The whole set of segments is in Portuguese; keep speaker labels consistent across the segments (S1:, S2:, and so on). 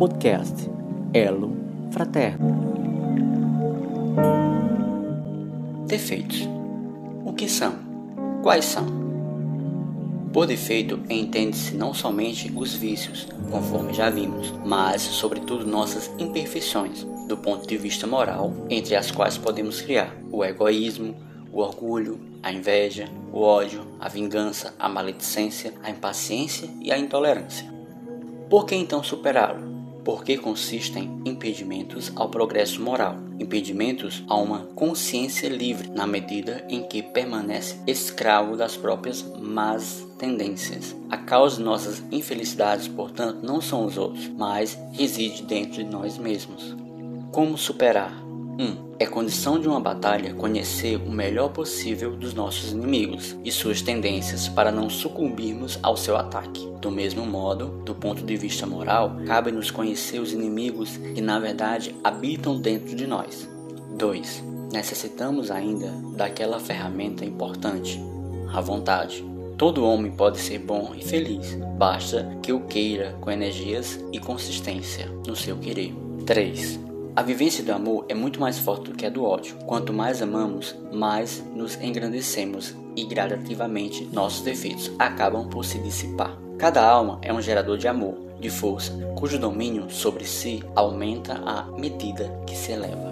S1: podcast Elo Fraterno. Defeitos. O que são? Quais são? Por defeito, entende-se não somente os vícios, conforme já vimos, mas, sobretudo, nossas imperfeições, do ponto de vista moral, entre as quais podemos criar o egoísmo, o orgulho, a inveja, o ódio, a vingança, a maledicência, a impaciência e a intolerância. Por que então superá-lo? Porque consistem impedimentos ao progresso moral, impedimentos a uma consciência livre, na medida em que permanece escravo das próprias más tendências. A causa de nossas infelicidades, portanto, não são os outros, mas reside dentro de nós mesmos. Como superar? 1. Um, é condição de uma batalha conhecer o melhor possível dos nossos inimigos e suas tendências para não sucumbirmos ao seu ataque. Do mesmo modo, do ponto de vista moral, cabe-nos conhecer os inimigos que na verdade habitam dentro de nós. 2. Necessitamos ainda daquela ferramenta importante, a vontade. Todo homem pode ser bom e feliz, basta que o queira com energias e consistência no seu querer. 3. A vivência do amor é muito mais forte do que a do ódio. Quanto mais amamos, mais nos engrandecemos e gradativamente nossos defeitos acabam por se dissipar. Cada alma é um gerador de amor, de força, cujo domínio sobre si aumenta à medida que se eleva.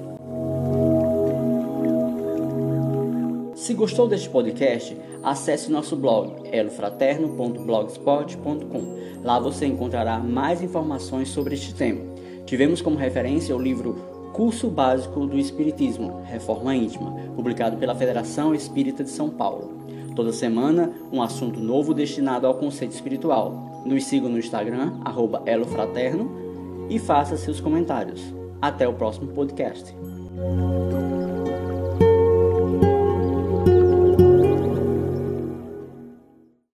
S1: Se gostou deste podcast, acesse nosso blog elofraterno.blogspot.com. Lá você encontrará mais informações sobre este tema. Tivemos como referência o livro Curso Básico do Espiritismo, Reforma Íntima, publicado pela Federação Espírita de São Paulo. Toda semana, um assunto novo destinado ao conceito espiritual. Nos siga no Instagram, elofraterno, e faça seus comentários. Até o próximo podcast.